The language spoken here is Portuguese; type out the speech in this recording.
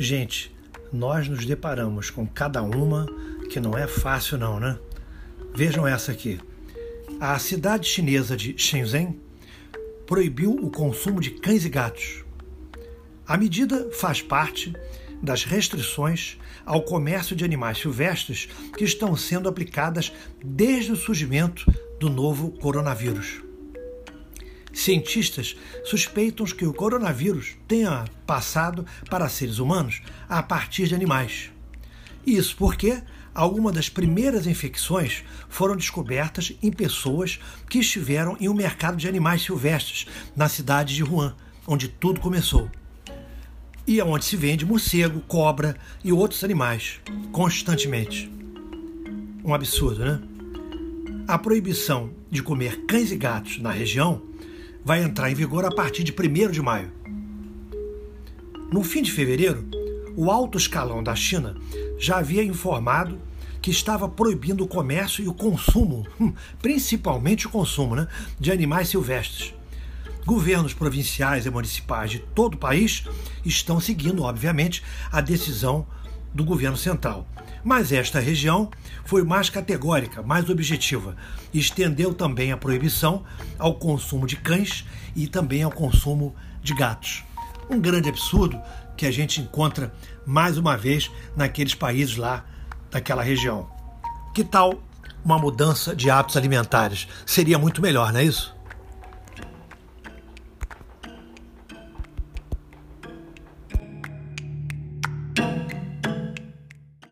Gente, nós nos deparamos com cada uma que não é fácil não, né? Vejam essa aqui. A cidade chinesa de Shenzhen proibiu o consumo de cães e gatos. A medida faz parte das restrições ao comércio de animais silvestres que estão sendo aplicadas desde o surgimento do novo coronavírus. Cientistas suspeitam que o coronavírus tenha passado para seres humanos a partir de animais. Isso porque algumas das primeiras infecções foram descobertas em pessoas que estiveram em um mercado de animais silvestres na cidade de Wuhan, onde tudo começou. E é onde se vende morcego, cobra e outros animais constantemente. Um absurdo, né? A proibição de comer cães e gatos na região vai entrar em vigor a partir de 1 de maio. No fim de fevereiro, o alto escalão da China já havia informado que estava proibindo o comércio e o consumo, hum, principalmente o consumo, né, de animais silvestres. Governos provinciais e municipais de todo o país estão seguindo, obviamente, a decisão do governo central. Mas esta região foi mais categórica, mais objetiva, estendeu também a proibição ao consumo de cães e também ao consumo de gatos. Um grande absurdo que a gente encontra mais uma vez naqueles países lá daquela região. Que tal uma mudança de hábitos alimentares? Seria muito melhor, não é isso?